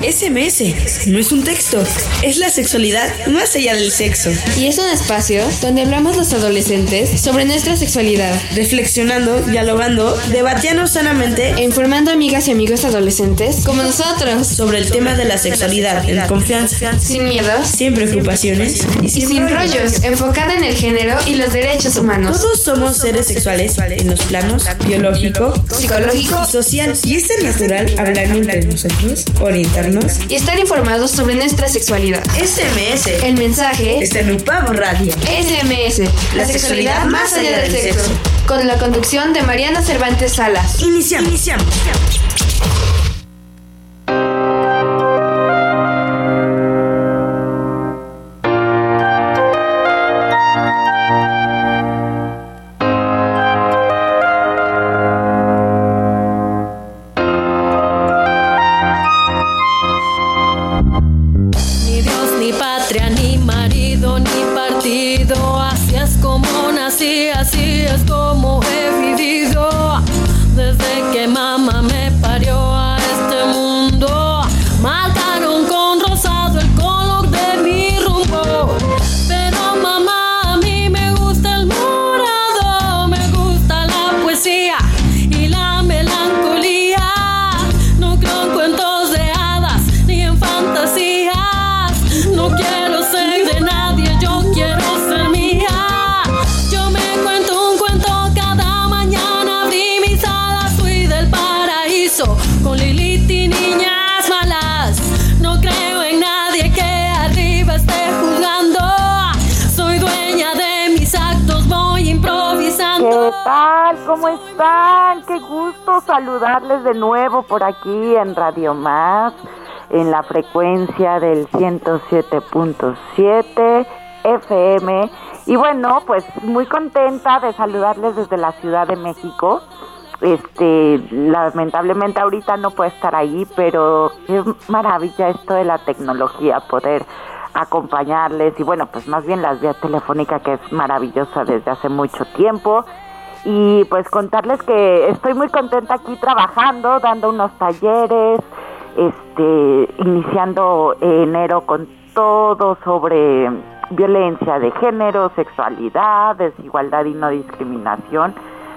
SMS no es un texto, es la sexualidad más allá del sexo. Y es un espacio donde hablamos los adolescentes sobre nuestra sexualidad, reflexionando, dialogando, debatiendo sanamente e informando amigas y amigos adolescentes como nosotros. sobre el tema de la sexualidad en confianza, sin miedos, sin preocupaciones y sin, rollos, enfocada en el género y los derechos humanos. Todos somos seres sexuales en los planos biológico, psicológico, social y es natural hablar entre nosotros, orientarnos y estar informados sobre nuestra sexualidad. SMS. El mensaje está en Upavo Radio. SMS. La, sexualidad, más allá del sexo. Con la conducción de Mariana Cervantes Salas. Iniciamos. Iniciamos. ¿Cómo están? Qué gusto saludarles de nuevo por aquí en Radio Más, en la frecuencia del 107.7 FM. Y bueno, pues muy contenta de saludarles desde la Ciudad de México. Este, lamentablemente ahorita no puedo estar ahí, pero qué maravilla esto de la tecnología, poder acompañarles y bueno, pues más bien las vías telefónicas que es maravillosa desde hace mucho tiempo y pues contarles que estoy muy contenta aquí trabajando, dando unos talleres, este, iniciando enero con todo sobre violencia de género, sexualidad, desigualdad y no discriminación,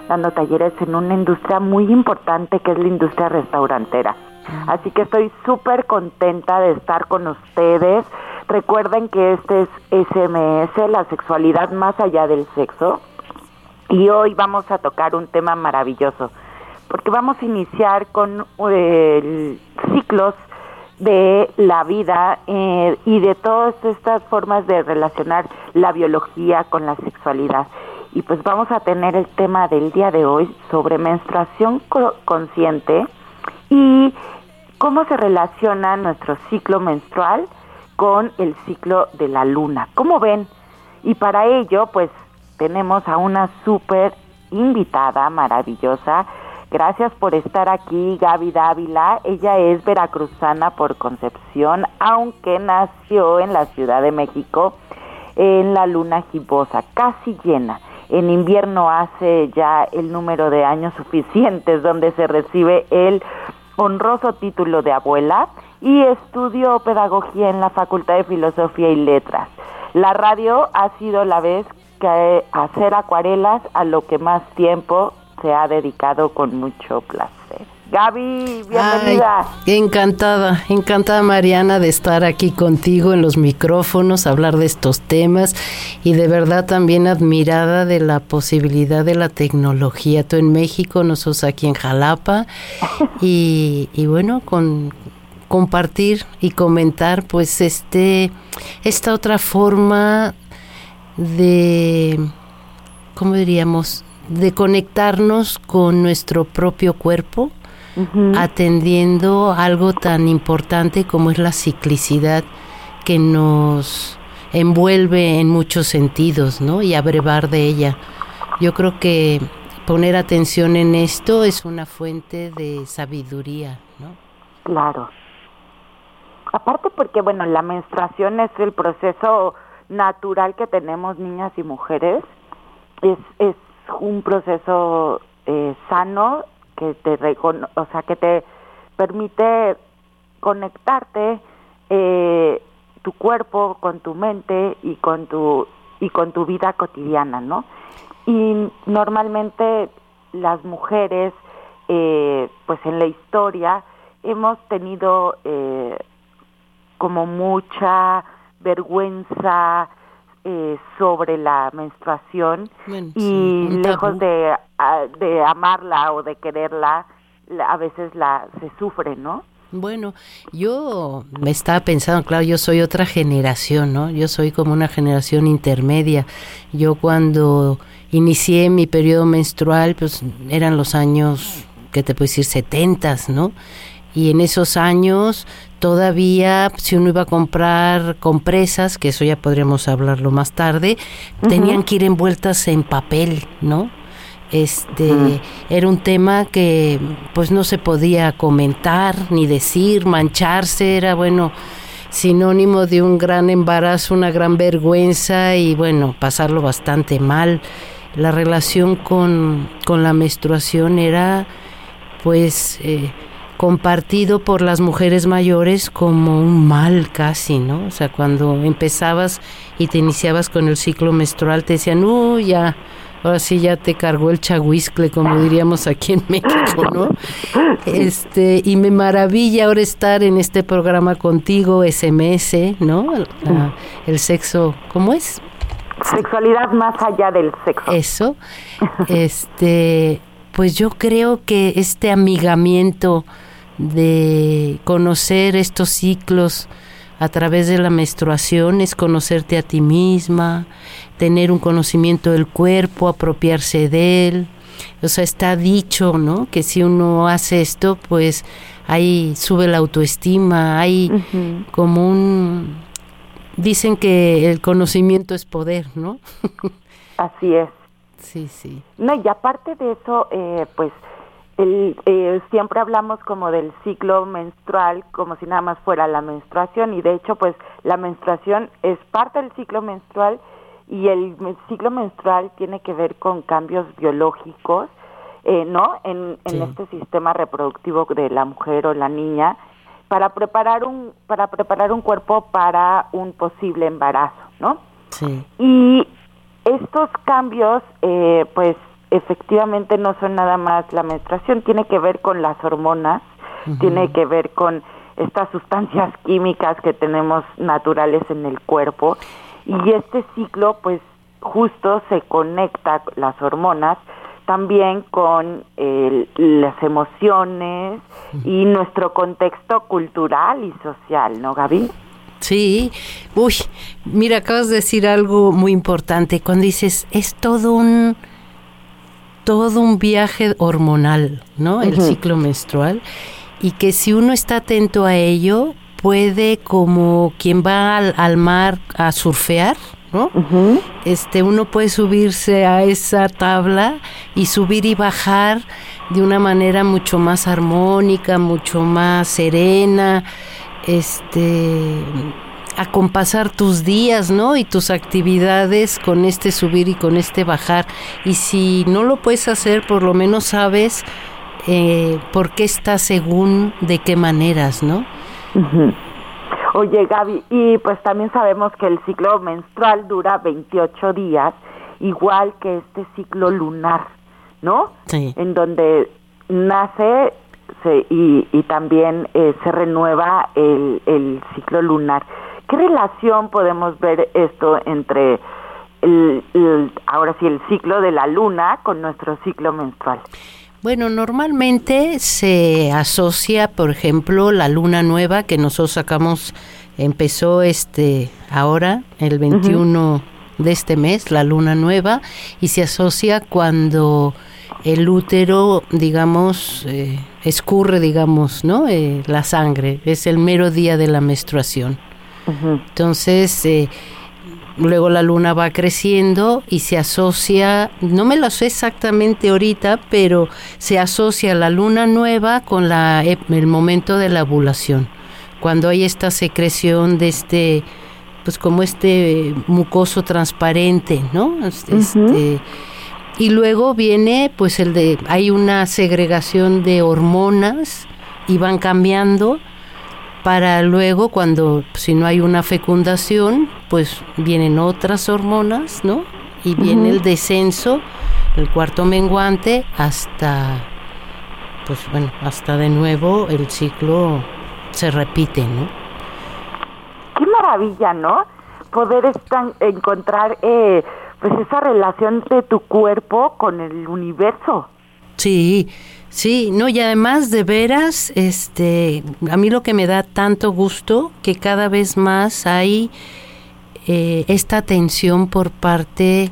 dando talleres en una industria muy importante que es la industria restaurantera. Así que estoy súper contenta de estar con ustedes. Recuerden que este es SMS, la sexualidad más allá del sexo y hoy vamos a tocar un tema maravilloso, porque vamos a iniciar con eh, ciclos de la vida eh, y de todas estas formas de relacionar la biología con la sexualidad. Y pues vamos a tener el tema del día de hoy sobre menstruación consciente y cómo se relaciona nuestro ciclo menstrual con el ciclo de la luna. ¿Cómo ven? Y para ello, pues tenemos a una súper invitada maravillosa. Gracias por estar aquí, Gaby Dávila. Ella es veracruzana por concepción, aunque nació en la Ciudad de México, en la luna gibosa, casi llena. En invierno hace ya el número de años suficientes donde se recibe el honroso título de abuela y estudió pedagogía en la Facultad de Filosofía y Letras. La radio ha sido la vez que hacer acuarelas a lo que más tiempo se ha dedicado con mucho placer. Gaby, bienvenida. encantada, encantada Mariana de estar aquí contigo en los micrófonos, hablar de estos temas y de verdad también admirada de la posibilidad de la tecnología. Tú en México, nosotros aquí en Jalapa y, y bueno, con compartir y comentar pues este esta otra forma de, ¿cómo diríamos?, de conectarnos con nuestro propio cuerpo, atendiendo algo tan importante como es la ciclicidad que nos envuelve en muchos sentidos, ¿no? Y abrevar de ella. Yo creo que poner atención en esto es una fuente de sabiduría, ¿no? Claro. Aparte porque, bueno, la menstruación es el proceso natural que tenemos niñas y mujeres. Es, es un proceso eh, sano que te o sea, que te permite conectarte eh, tu cuerpo con tu mente y con tu y con tu vida cotidiana, ¿no? Y normalmente las mujeres, eh, pues en la historia hemos tenido eh, como mucha vergüenza eh, sobre la menstruación y lejos de, de amarla o de quererla, a veces la se sufre, ¿no? Bueno, yo me estaba pensando, claro, yo soy otra generación, ¿no? Yo soy como una generación intermedia. Yo cuando inicié mi periodo menstrual, pues eran los años, ¿qué te puedo decir? Setentas, ¿no? Y en esos años todavía, si uno iba a comprar compresas, que eso ya podríamos hablarlo más tarde, tenían que ir envueltas en papel, ¿no? este era un tema que pues no se podía comentar ni decir, mancharse, era bueno sinónimo de un gran embarazo, una gran vergüenza y bueno, pasarlo bastante mal. La relación con, con la menstruación era pues eh, compartido por las mujeres mayores como un mal casi, ¿no? O sea, cuando empezabas y te iniciabas con el ciclo menstrual te decían, uy, ya, ahora sí ya te cargó el chahuiscle, como diríamos aquí en México, ¿no? Este, y me maravilla ahora estar en este programa contigo, SMS, ¿no? el sexo, ¿cómo es? Sexualidad más allá del sexo. Eso. Este, pues yo creo que este amigamiento de conocer estos ciclos a través de la menstruación es conocerte a ti misma, tener un conocimiento del cuerpo, apropiarse de él. O sea, está dicho, ¿no? Que si uno hace esto, pues ahí sube la autoestima, hay como un... Dicen que el conocimiento es poder, ¿no? Así es. Sí, sí. No, y aparte de eso, eh, pues el, eh, siempre hablamos como del ciclo menstrual como si nada más fuera la menstruación y de hecho pues la menstruación es parte del ciclo menstrual y el ciclo menstrual tiene que ver con cambios biológicos eh, no en, en este sistema reproductivo de la mujer o la niña para preparar un para preparar un cuerpo para un posible embarazo no sí. y estos cambios eh, pues efectivamente no son nada más la menstruación, tiene que ver con las hormonas, tiene que ver con estas sustancias químicas que tenemos naturales en el cuerpo. Y este ciclo pues justo se conecta las hormonas también con las emociones y nuestro contexto cultural y social, ¿no, Gaby? Sí, uy, mira, acabas de decir algo muy importante cuando dices, es todo un todo un viaje hormonal, ¿no? El ciclo menstrual. Y que si uno está atento a ello, puede como quien va al, mar a surfear, ¿no? Este, uno puede subirse a esa tabla y subir y bajar de una manera mucho más armónica, mucho más serena, este acompasar tus días, ¿no? Y tus actividades con este subir y con este bajar. Y si no lo puedes hacer, por lo menos sabes eh, por qué está según de qué maneras, ¿no? Oye, Gaby, y pues también sabemos que el ciclo menstrual dura 28 días, igual que este ciclo lunar, ¿no? Sí. En donde nace y, y, también eh, se renueva el, el ciclo lunar. ¿Qué relación podemos ver esto entre el, ahora sí el ciclo de la luna con nuestro ciclo menstrual? Bueno, normalmente se asocia, por ejemplo, la luna nueva que nosotros sacamos, empezó este ahora, el 21 de este mes, la luna nueva, y se asocia cuando el útero, digamos, eh, escurre, digamos, ¿no? Eh, la sangre, es el mero día de la menstruación. Entonces, eh, luego la luna va creciendo y se asocia, no me lo sé exactamente ahorita, pero se asocia la luna nueva con la, el momento de la ovulación, cuando hay esta secreción de este, pues como este mucoso transparente, ¿no? Este, y luego viene, pues el de, hay una segregación de hormonas y van cambiando para luego cuando si no hay una fecundación, pues vienen otras hormonas, ¿no? Y viene el descenso, el cuarto menguante hasta pues bueno, hasta de nuevo el ciclo se repite, ¿no? Qué maravilla, ¿no? Poder estar, encontrar eh, pues esa relación de tu cuerpo con el universo. Sí, sí, no, y además de veras, este, a mí lo que me da tanto gusto que cada vez más hay eh, esta atención por parte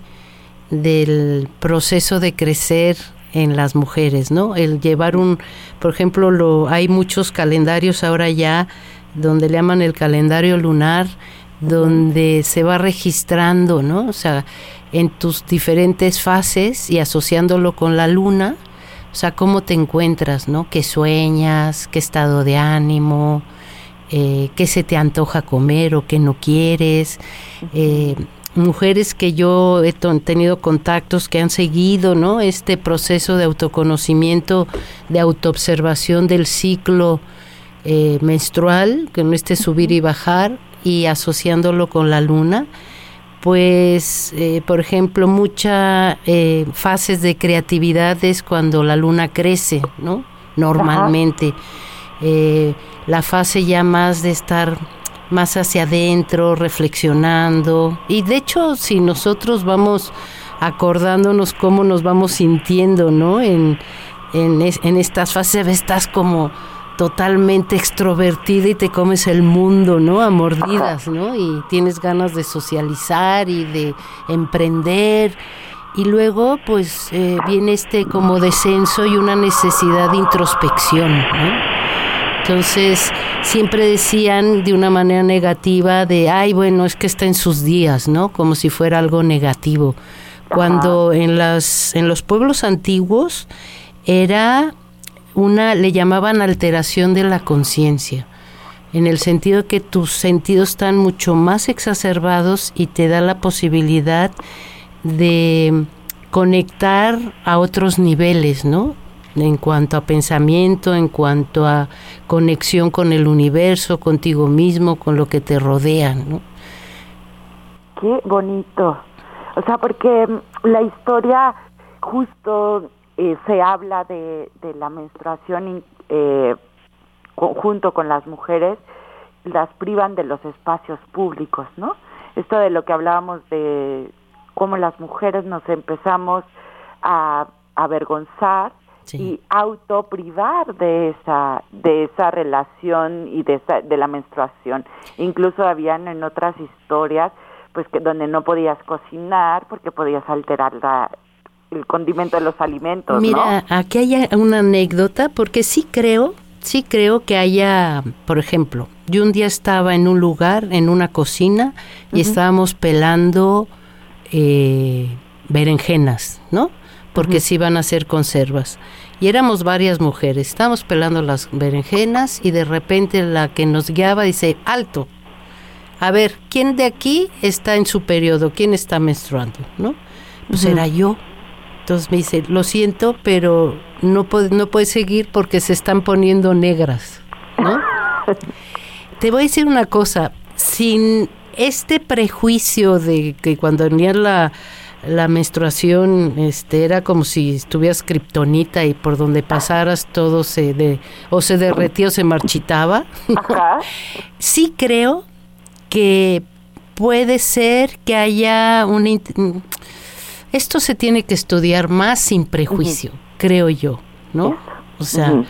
del proceso de crecer en las mujeres, ¿no? El llevar un, por ejemplo, lo, hay muchos calendarios ahora ya donde le llaman el calendario lunar, donde se va registrando, ¿no? O sea, en tus diferentes fases y asociándolo con la luna, o sea, cómo te encuentras, ¿no? ¿Qué sueñas? ¿Qué estado de ánimo? Eh, ¿Qué se te antoja comer o qué no quieres? Eh, mujeres que yo he tenido contactos que han seguido, ¿no? Este proceso de autoconocimiento, de autoobservación del ciclo eh, menstrual, que no esté subir y bajar, y asociándolo con la luna, pues, eh, por ejemplo, muchas eh, fases de creatividad es cuando la luna crece, ¿no? Normalmente. la fase ya más de estar más hacia adentro, reflexionando. Y de hecho, si nosotros vamos acordándonos cómo nos vamos sintiendo, ¿no? En, en, en estas fases estás como totalmente extrovertida y te comes el mundo, ¿no? A mordidas, ¿no? Y tienes ganas de socializar y de emprender. Y luego, pues, eh, viene este como descenso y una necesidad de introspección, ¿no? Entonces, siempre decían de una manera negativa de, ay, bueno, es que está en sus días, ¿no? Como si fuera algo negativo. Cuando en, las, en los pueblos antiguos era una, le llamaban alteración de la conciencia, en el sentido que tus sentidos están mucho más exacerbados y te da la posibilidad de conectar a otros niveles, ¿no? en cuanto a pensamiento, en cuanto a conexión con el universo, contigo mismo, con lo que te rodea, ¿no? Qué bonito. O sea, porque la historia justo eh, se habla de, de la menstruación eh, junto con las mujeres, las privan de los espacios públicos, ¿no? Esto de lo que hablábamos de cómo las mujeres nos empezamos a avergonzar y autoprivar de esa de esa relación y de esa, de la menstruación. Incluso habían en otras historias pues que donde no podías cocinar porque podías alterar la, el condimento de los alimentos. Mira, aquí hay una anécdota porque sí creo, sí creo que haya, por ejemplo, yo un día estaba en un lugar, en una cocina y estábamos pelando eh, berenjenas, ¿no? porque se iban a hacer conservas. Y éramos varias mujeres, estábamos pelando las berenjenas y de repente la que nos guiaba dice, alto, a ver, ¿quién de aquí está en su periodo? ¿Quién está menstruando? ¿No? Pues era yo. Entonces me dice, lo siento, pero no, puede, no puedes seguir porque se están poniendo negras, ¿no? Te voy a decir una cosa, sin este prejuicio de que cuando venía la la menstruación este era como si estuvieras kriptonita y por donde pasaras todo se de o se derretía o se marchitaba. sí creo que puede ser que haya un esto se tiene que estudiar más sin prejuicio, creo yo, ¿no? O sea,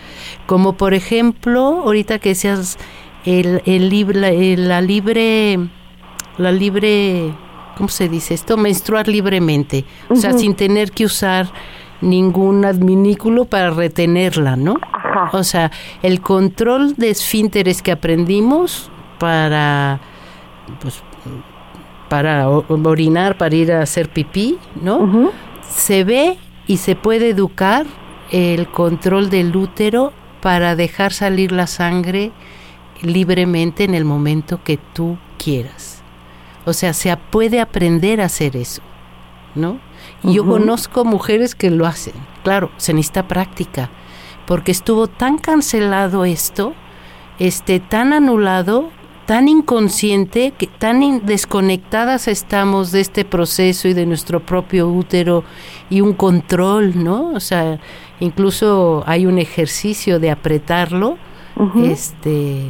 como por ejemplo, ahorita que decías el, el libre la libre la libre ¿cómo se dice esto? Menstruar libremente, o sea, sin tener que usar ningún adminículo para retenerla, ¿no? O sea, el control de esfínteres que aprendimos para, pues, para orinar, para ir a hacer pipí, ¿no? Se ve y se puede educar el control del útero para dejar salir la sangre libremente en el momento que tú quieras. O sea, se puede aprender a hacer eso, ¿no? Y yo conozco mujeres que lo hacen. Claro, se necesita práctica, porque estuvo tan cancelado esto este, tan anulado, tan inconsciente, que tan desconectadas estamos de este proceso y de nuestro propio útero y un control, ¿no? O sea, incluso hay un ejercicio de apretarlo, este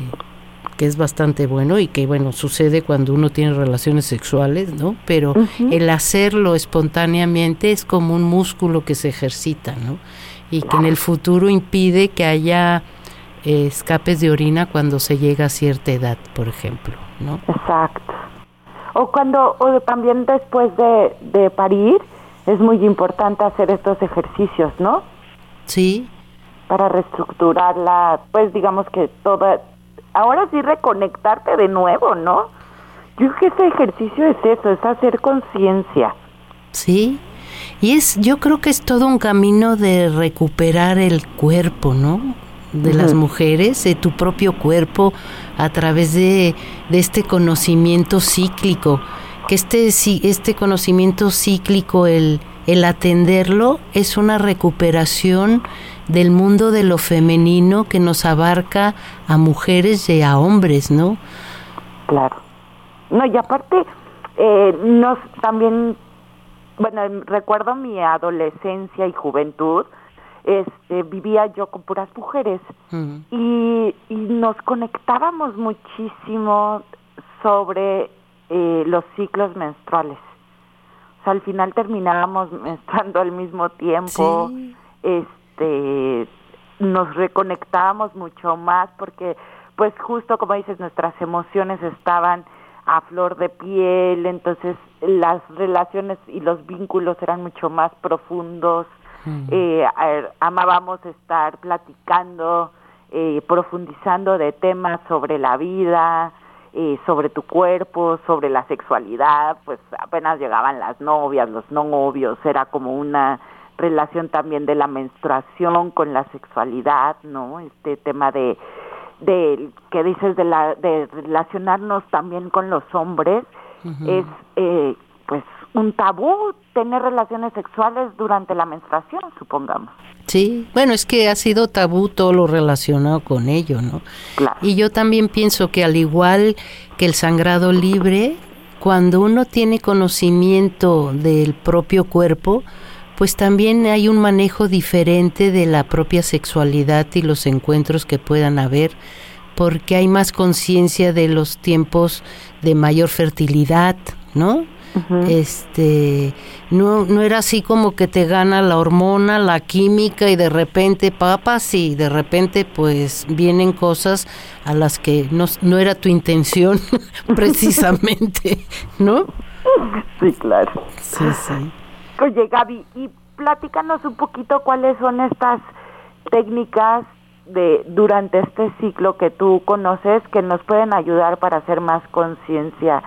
que es bastante bueno y que bueno sucede cuando uno tiene relaciones sexuales, ¿no? Pero el hacerlo espontáneamente es como un músculo que se ejercita, ¿no? Y que en el futuro impide que haya eh, escapes de orina cuando se llega a cierta edad, por ejemplo, ¿no? Exacto. O cuando, o también después de, de parir, es muy importante hacer estos ejercicios, ¿no? Sí. Para reestructurarla, pues digamos que toda, ahora sí reconectarte de nuevo, ¿no? Yo creo que ese ejercicio es eso, es hacer conciencia. Sí, y es, yo creo que es todo un camino de recuperar el cuerpo, ¿no? De las mujeres, de tu propio cuerpo, a través de, de este conocimiento cíclico, que este, este conocimiento cíclico, el, el atenderlo, es una recuperación del mundo de lo femenino que nos abarca a mujeres y a hombres, ¿no? Claro. No, y aparte, eh, nos también, bueno, recuerdo mi adolescencia y juventud, este, vivía yo con puras mujeres. Y, y, nos conectábamos muchísimo sobre eh, los ciclos menstruales. O sea, al final terminábamos menstruando al mismo tiempo, este, nos reconectábamos mucho más porque, pues justo como dices, nuestras emociones estaban a flor de piel, entonces las relaciones y los vínculos eran mucho más profundos eh, amábamos estar platicando, eh, profundizando de temas sobre la vida, eh, sobre tu cuerpo, sobre la sexualidad, pues apenas llegaban las novias, los no novios, era como una relación también de la menstruación con la sexualidad, ¿no? Este tema de de que dices de la de relacionarnos también con los hombres es eh, un tabú tener relaciones sexuales durante la menstruación, supongamos. Sí, bueno, es que ha sido tabú todo lo relacionado con ello, ¿no? Claro. Y yo también pienso que al igual que el sangrado libre, cuando uno tiene conocimiento del propio cuerpo, pues también hay un manejo diferente de la propia sexualidad y los encuentros que puedan haber, porque hay más conciencia de los tiempos de mayor fertilidad, ¿no? Este, no, no era así como que te gana la hormona, la química y de repente papas y de repente pues vienen cosas a las que no, no era tu intención precisamente, ¿no? Sí, claro. Sí, sí. Oye, Gaby, y platícanos un poquito cuáles son estas técnicas de durante este ciclo que tú conoces que nos pueden ayudar para hacer más conciencia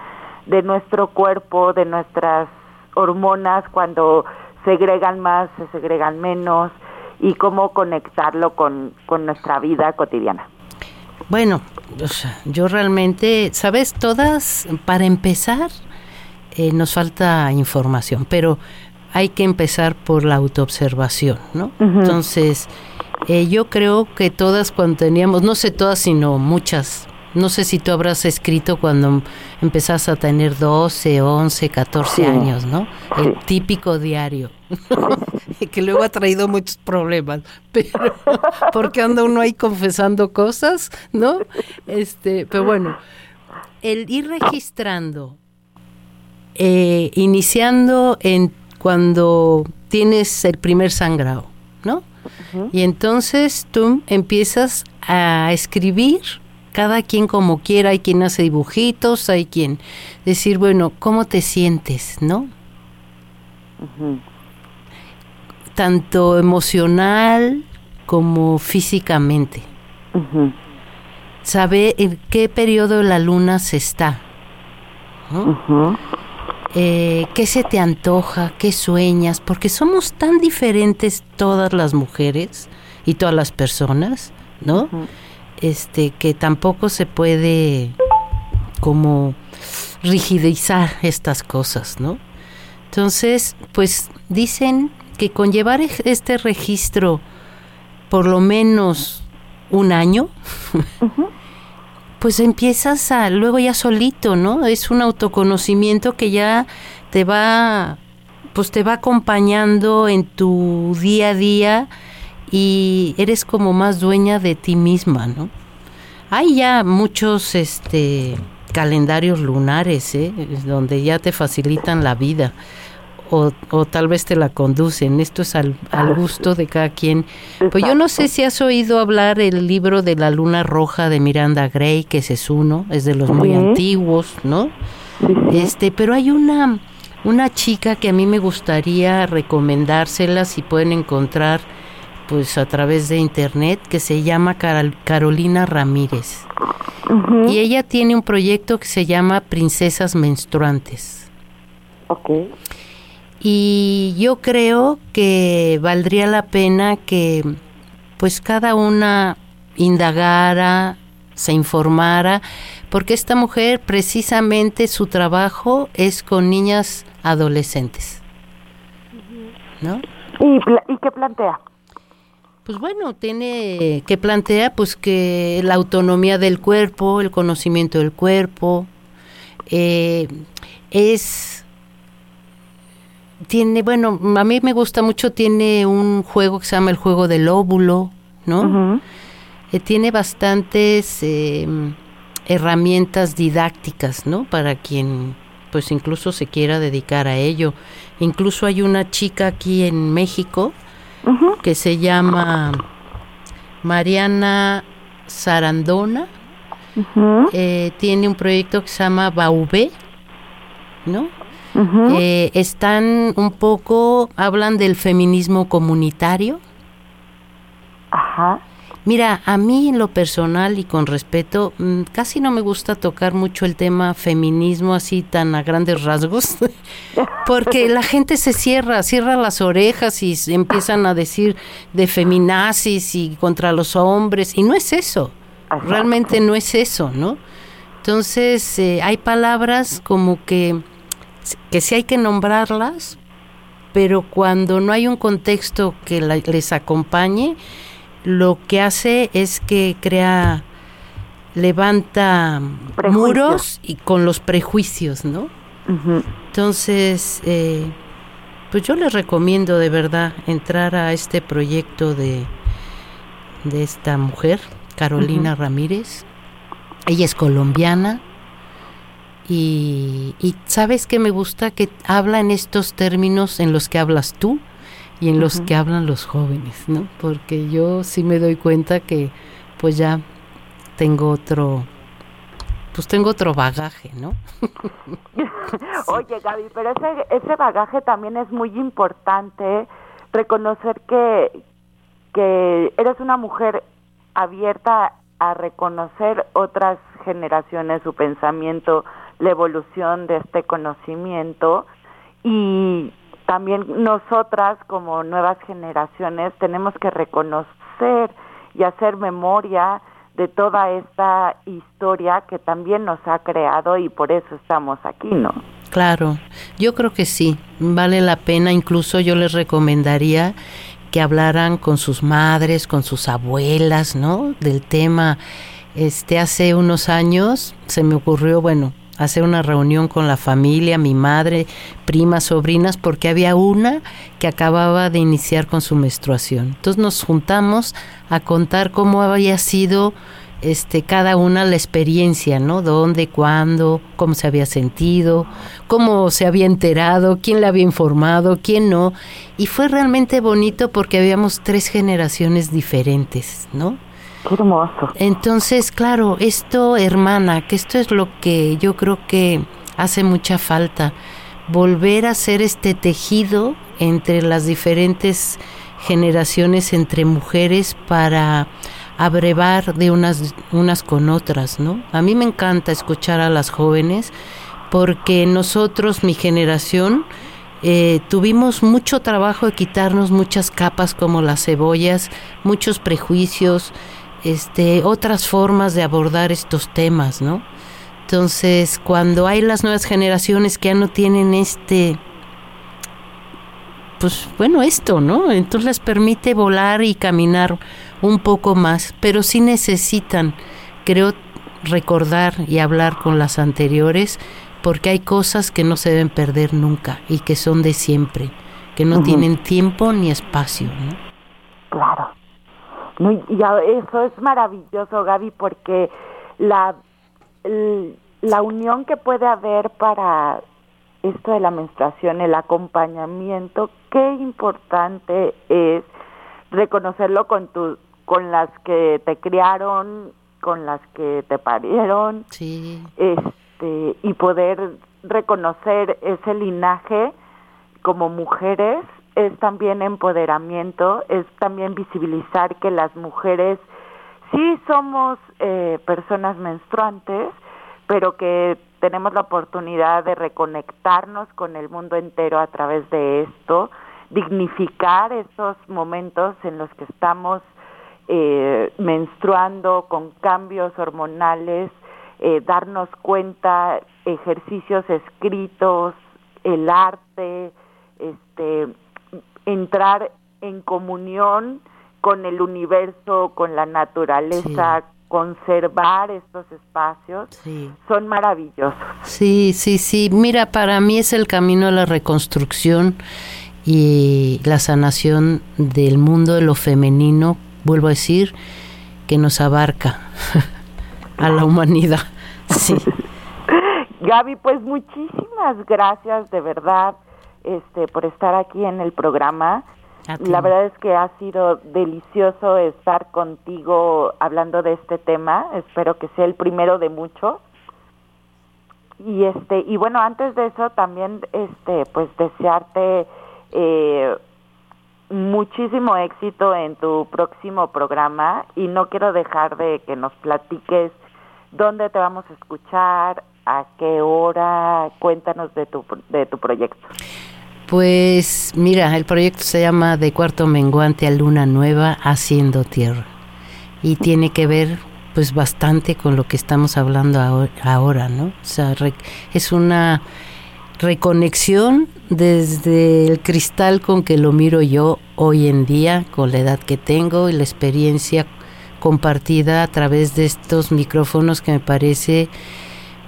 de nuestro cuerpo, de nuestras hormonas cuando segregan más, se segregan menos y cómo conectarlo con, con nuestra vida cotidiana. Bueno, yo realmente, ¿sabes? Todas, para empezar, eh, nos falta información, pero hay que empezar por la autoobservación, ¿no? Entonces, eh, yo creo que todas cuando teníamos, no sé todas, sino muchas no sé si tú habrás escrito cuando empezás a tener 12, 11, 14 años, ¿no? El típico diario. que luego ha traído muchos problemas, pero porque anda uno ahí confesando cosas, ¿no? Este, pero bueno, el ir registrando, eh, iniciando en cuando tienes el primer sangrado, ¿no? Y entonces tú empiezas a escribir cada quien como quiera, hay quien hace dibujitos, hay quien decir, bueno, ¿cómo te sientes, no? Tanto emocional como físicamente. Sabe en qué periodo de la luna se está. Eh, ¿Qué se te antoja? ¿Qué sueñas? Porque somos tan diferentes todas las mujeres y todas las personas, ¿no? Este que tampoco se puede como rigidizar estas cosas, ¿no? Entonces, pues dicen que con llevar este registro por lo menos un año, pues empiezas a, luego ya solito, ¿no? Es un autoconocimiento que ya te va, pues te va acompañando en tu día a día y eres como más dueña de ti misma, ¿no? Hay ya muchos, este, calendarios lunares, ¿eh? donde ya te facilitan la vida o, o, tal vez te la conducen. Esto es al, al, gusto de cada quien. Pues yo no sé si has oído hablar el libro de la luna roja de Miranda Gray, que ese es uno, es de los muy antiguos, ¿no? Este, pero hay una una chica que a mí me gustaría recomendársela si pueden encontrar pues a través de internet que se llama Carolina Ramírez. Y ella tiene un proyecto que se llama Princesas Menstruantes. Ok. Y yo creo que valdría la pena que pues cada una indagara, se informara, porque esta mujer precisamente su trabajo es con niñas adolescentes. ¿No? ¿Y, ¿Y qué plantea? Pues bueno, tiene que plantea pues que la autonomía del cuerpo, el conocimiento del cuerpo, eh, es tiene, bueno, a mí me gusta mucho, tiene un juego que se llama el juego del óvulo, ¿no? Eh, tiene bastantes eh, herramientas didácticas, ¿no? Para quien, pues incluso se quiera dedicar a ello. Incluso hay una chica aquí en México Que se llama Mariana Sarandona. Eh, tiene un proyecto que se llama Baubé, ¿no? Eh, están un poco, hablan del feminismo comunitario. Ajá. Mira, a mí en lo personal y con respeto, mm, casi no me gusta tocar mucho el tema feminismo así tan a grandes rasgos, porque la gente se cierra, cierra las orejas y empiezan a decir de feminazis y contra los hombres, y no es eso, realmente no es eso, ¿no? Entonces, eh, hay palabras como que, que sí hay que nombrarlas, pero cuando no hay un contexto que la- les acompañe, lo que hace es que crea, levanta muros y con los prejuicios, ¿no? Entonces, eh, pues yo les recomiendo de verdad entrar a este proyecto de, de esta mujer, Carolina Ramírez. Ella es colombiana y, y sabes que me gusta que habla en estos términos en los que hablas tú y en los que hablan los jóvenes, ¿no? Porque yo sí me doy cuenta que pues ya tengo otro, pues tengo otro bagaje, ¿no? Oye, Gaby, pero ese, ese bagaje también es muy importante, reconocer que, que eres una mujer abierta a reconocer otras generaciones, su pensamiento, la evolución de este conocimiento y también nosotras como nuevas generaciones tenemos que reconocer y hacer memoria de toda esta historia que también nos ha creado y por eso estamos aquí, ¿no? Claro, yo creo que sí, vale la pena, incluso yo les recomendaría que hablaran con sus madres, con sus abuelas, ¿no? Del tema. Este hace unos años se me ocurrió, bueno, hacer una reunión con la familia, mi madre, primas, sobrinas, porque había una que acababa de iniciar con su menstruación. Entonces nos juntamos a contar cómo había sido este cada una la experiencia, ¿no? Dónde, cuándo, cómo se había sentido, cómo se había enterado, quién le había informado, quién no. Y fue realmente bonito porque habíamos tres generaciones diferentes, ¿no? Entonces, claro, esto, hermana, que esto es lo que yo creo que hace mucha falta, volver a hacer este tejido entre las diferentes generaciones, entre mujeres, para abrevar de unas, unas con otras, ¿no? A mí me encanta escuchar a las jóvenes porque nosotros, mi generación, eh, tuvimos mucho trabajo de quitarnos muchas capas como las cebollas, muchos prejuicios, este, otras formas de abordar estos temas, ¿no? Entonces, cuando hay las nuevas generaciones que ya no tienen este, pues bueno, esto, ¿no? Entonces les permite volar y caminar un poco más, pero sí necesitan, creo, recordar y hablar con las anteriores porque hay cosas que no se deben perder nunca y que son de siempre, que no tienen tiempo ni espacio. ¿no? Claro. Y eso es maravilloso, Gaby, porque la, la unión que puede haber para esto de la menstruación, el acompañamiento, qué importante es reconocerlo con tu, con las que te criaron, con las que te parieron, sí. este, y poder reconocer ese linaje como mujeres es también empoderamiento, es también visibilizar que las mujeres sí somos eh, personas menstruantes, pero que tenemos la oportunidad de reconectarnos con el mundo entero a través de esto, dignificar esos momentos en los que estamos eh, menstruando con cambios hormonales, eh, darnos cuenta, ejercicios escritos, el arte, este, entrar en comunión con el universo, con la naturaleza, conservar estos espacios son maravillosos. Sí, sí, sí. Mira, para mí es el camino a la reconstrucción y la sanación del mundo de lo femenino, vuelvo a decir, que nos abarca a la humanidad. Sí. Gaby, pues muchísimas gracias de verdad este por estar aquí en el programa. La verdad es que ha sido delicioso estar contigo hablando de este tema. Espero que sea el primero de muchos. Y este y bueno, antes de eso también este pues desearte eh, muchísimo éxito en tu próximo programa y no quiero dejar de que nos platiques dónde te vamos a escuchar, a qué hora, cuéntanos de tu de tu proyecto. Pues mira, el proyecto se llama De Cuarto Menguante a Luna Nueva Haciendo Tierra y tiene que ver pues bastante con lo que estamos hablando ahora, ¿no? O sea, es una reconexión desde el cristal con que lo miro yo hoy en día, con la edad que tengo y la experiencia compartida a través de estos micrófonos que me parece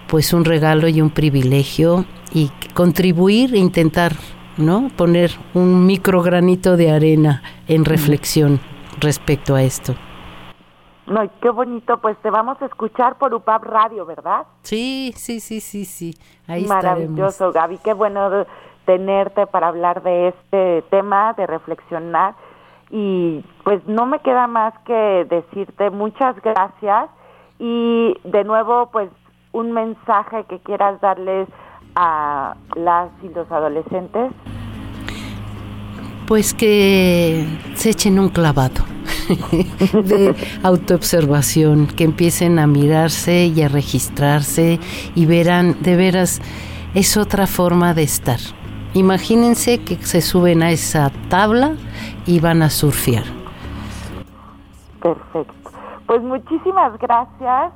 pues un regalo y un privilegio y contribuir e intentar ¿no? Poner un microgranito de arena en reflexión respecto a esto. No, qué bonito, pues te vamos a escuchar por UPAP Radio, ¿verdad? Sí, sí, sí, sí, sí. Ahí Maravilloso, Gaby, qué bueno tenerte para hablar de este tema, de reflexionar. Y pues no me queda más que decirte muchas gracias y de nuevo pues un mensaje que quieras darles a las y los adolescentes? Pues que se echen un clavado de autoobservación, que empiecen a mirarse y a registrarse y verán, de veras, es otra forma de estar. Imagínense que se suben a esa tabla y van a surfear. Perfecto. Pues muchísimas gracias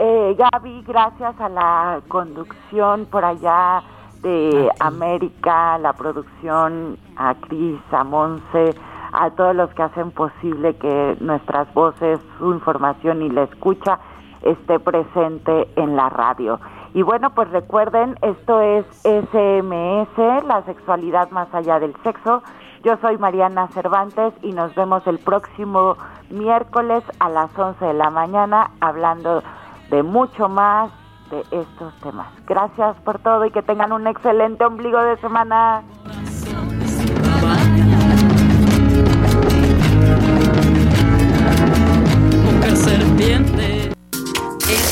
eh, Gaby, gracias a la conducción por allá de América, la producción, a Cris, a Monse, a todos los que hacen posible que nuestras voces, su información y la escucha esté presente en la radio. Y bueno, pues recuerden, esto es SMS, la sexualidad más allá del sexo. Yo soy Mariana Cervantes y nos vemos el próximo miércoles a las 11 de la mañana hablando de mucho más de estos temas. Gracias por todo y que tengan un excelente ombligo de semana.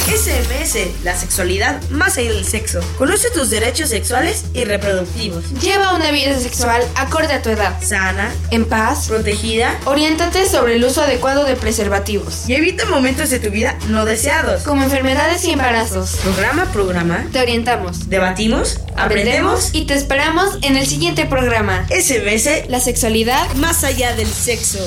SMS, la sexualidad más allá del sexo. Conoce tus derechos sexuales y reproductivos. Lleva una vida sexual acorde a tu edad. Sana, en paz, protegida. Oriéntate sobre el uso adecuado de preservativos. Y evita momentos de tu vida no deseados. Como enfermedades y embarazos. Programa a programa. Te orientamos. Debatimos. Aprendemos. Y te esperamos en el siguiente programa. SMS, la sexualidad más allá del sexo.